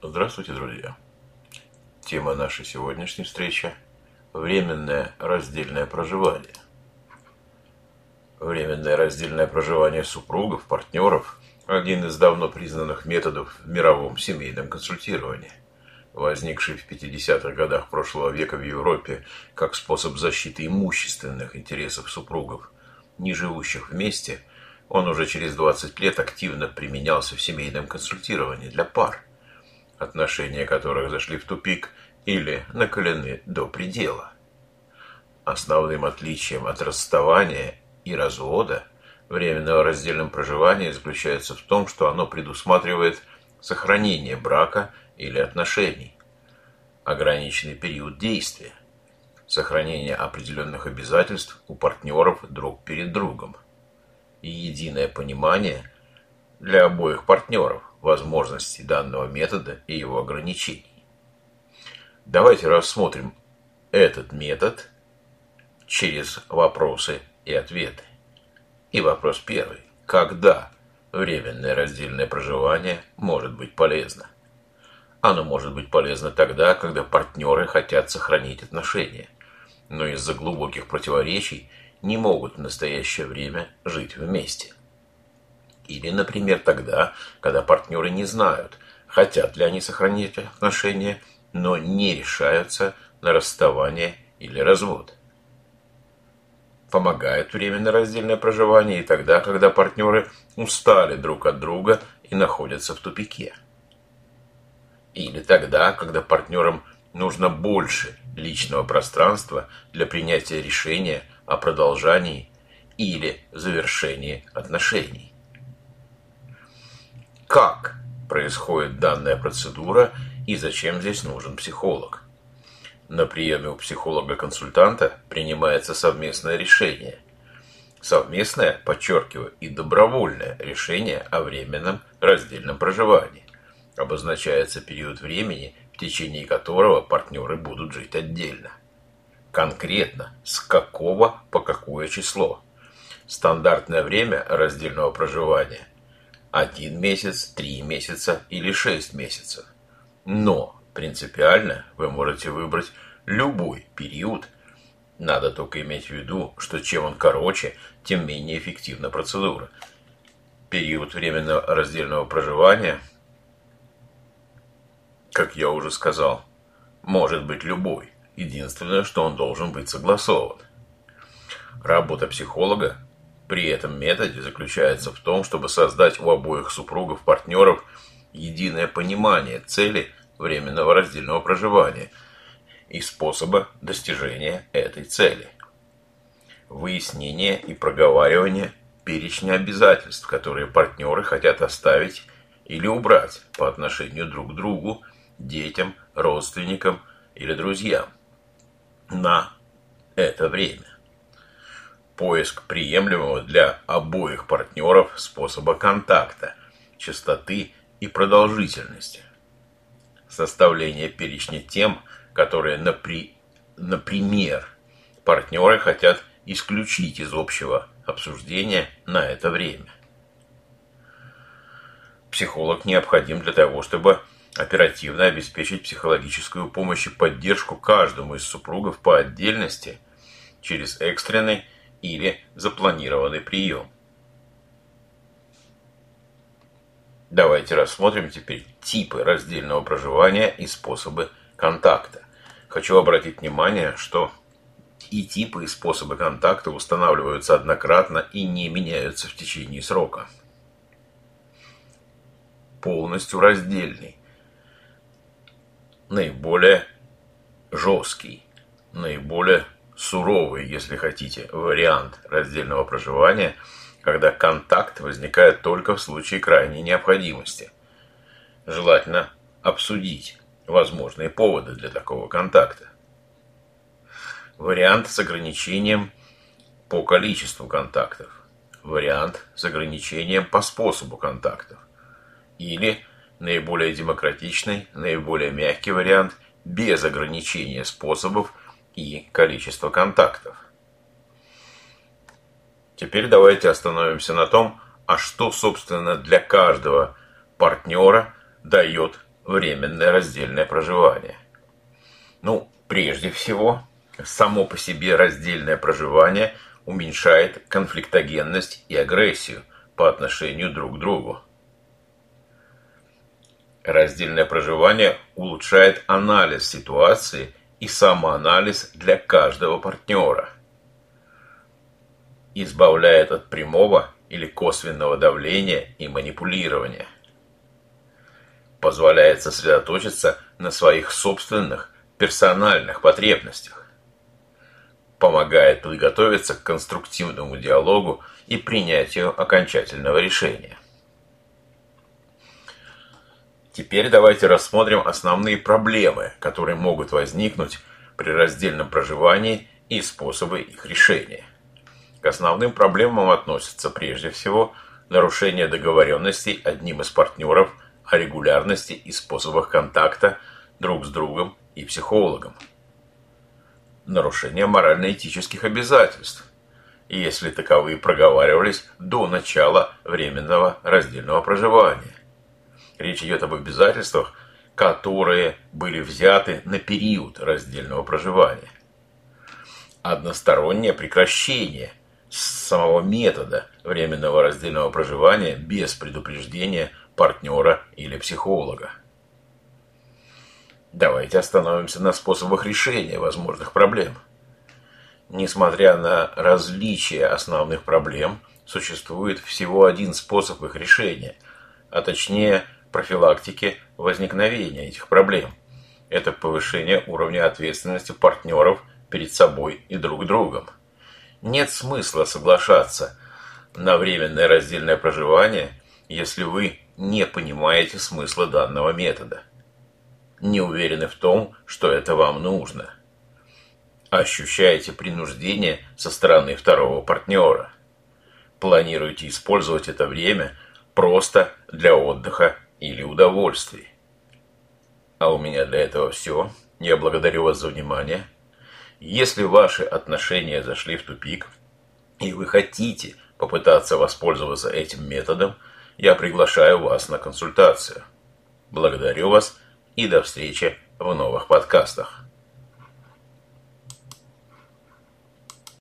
Здравствуйте, друзья! Тема нашей сегодняшней встречи – временное раздельное проживание. Временное раздельное проживание супругов, партнеров – один из давно признанных методов в мировом семейном консультировании, возникший в 50-х годах прошлого века в Европе как способ защиты имущественных интересов супругов, не живущих вместе – он уже через 20 лет активно применялся в семейном консультировании для пар, отношения которых зашли в тупик или накалены до предела. Основным отличием от расставания и развода временного раздельного проживания заключается в том, что оно предусматривает сохранение брака или отношений, ограниченный период действия, сохранение определенных обязательств у партнеров друг перед другом – и единое понимание для обоих партнеров возможностей данного метода и его ограничений. Давайте рассмотрим этот метод через вопросы и ответы. И вопрос первый. Когда временное раздельное проживание может быть полезно? Оно может быть полезно тогда, когда партнеры хотят сохранить отношения, но из-за глубоких противоречий не могут в настоящее время жить вместе. Или, например, тогда, когда партнеры не знают, хотят ли они сохранить отношения, но не решаются на расставание или развод. Помогает временно раздельное проживание и тогда, когда партнеры устали друг от друга и находятся в тупике. Или тогда, когда партнерам нужно больше личного пространства для принятия решения о продолжании или завершении отношений. Как происходит данная процедура и зачем здесь нужен психолог? На приеме у психолога-консультанта принимается совместное решение. Совместное, подчеркиваю, и добровольное решение о временном раздельном проживании. Обозначается период времени, в течение которого партнеры будут жить отдельно конкретно с какого по какое число. Стандартное время раздельного проживания – один месяц, три месяца или шесть месяцев. Но принципиально вы можете выбрать любой период. Надо только иметь в виду, что чем он короче, тем менее эффективна процедура. Период временного раздельного проживания, как я уже сказал, может быть любой. Единственное, что он должен быть согласован. Работа психолога при этом методе заключается в том, чтобы создать у обоих супругов-партнеров единое понимание цели временного раздельного проживания и способа достижения этой цели. Выяснение и проговаривание перечня обязательств, которые партнеры хотят оставить или убрать по отношению друг к другу, детям, родственникам или друзьям на это время. Поиск приемлемого для обоих партнеров способа контакта, частоты и продолжительности. Составление перечня тем, которые, напри... например, партнеры хотят исключить из общего обсуждения на это время. Психолог необходим для того, чтобы оперативно обеспечить психологическую помощь и поддержку каждому из супругов по отдельности через экстренный или запланированный прием. Давайте рассмотрим теперь типы раздельного проживания и способы контакта. Хочу обратить внимание, что и типы, и способы контакта устанавливаются однократно и не меняются в течение срока. Полностью раздельный наиболее жесткий, наиболее суровый, если хотите, вариант раздельного проживания, когда контакт возникает только в случае крайней необходимости. Желательно обсудить возможные поводы для такого контакта. Вариант с ограничением по количеству контактов. Вариант с ограничением по способу контактов. Или наиболее демократичный, наиболее мягкий вариант без ограничения способов и количества контактов. Теперь давайте остановимся на том, а что, собственно, для каждого партнера дает временное раздельное проживание? Ну, прежде всего, само по себе раздельное проживание уменьшает конфликтогенность и агрессию по отношению друг к другу. Раздельное проживание улучшает анализ ситуации и самоанализ для каждого партнера. Избавляет от прямого или косвенного давления и манипулирования. Позволяет сосредоточиться на своих собственных персональных потребностях. Помогает подготовиться к конструктивному диалогу и принятию окончательного решения. Теперь давайте рассмотрим основные проблемы, которые могут возникнуть при раздельном проживании и способы их решения. К основным проблемам относятся прежде всего нарушение договоренностей одним из партнеров о регулярности и способах контакта друг с другом и психологом. Нарушение морально-этических обязательств, если таковые проговаривались до начала временного раздельного проживания Речь идет об обязательствах, которые были взяты на период раздельного проживания. Одностороннее прекращение самого метода временного раздельного проживания без предупреждения партнера или психолога. Давайте остановимся на способах решения возможных проблем. Несмотря на различия основных проблем, существует всего один способ их решения, а точнее – профилактики возникновения этих проблем. Это повышение уровня ответственности партнеров перед собой и друг другом. Нет смысла соглашаться на временное раздельное проживание, если вы не понимаете смысла данного метода. Не уверены в том, что это вам нужно. Ощущаете принуждение со стороны второго партнера. Планируете использовать это время просто для отдыха или удовольствий. А у меня для этого все. Я благодарю вас за внимание. Если ваши отношения зашли в тупик, и вы хотите попытаться воспользоваться этим методом, я приглашаю вас на консультацию. Благодарю вас и до встречи в новых подкастах.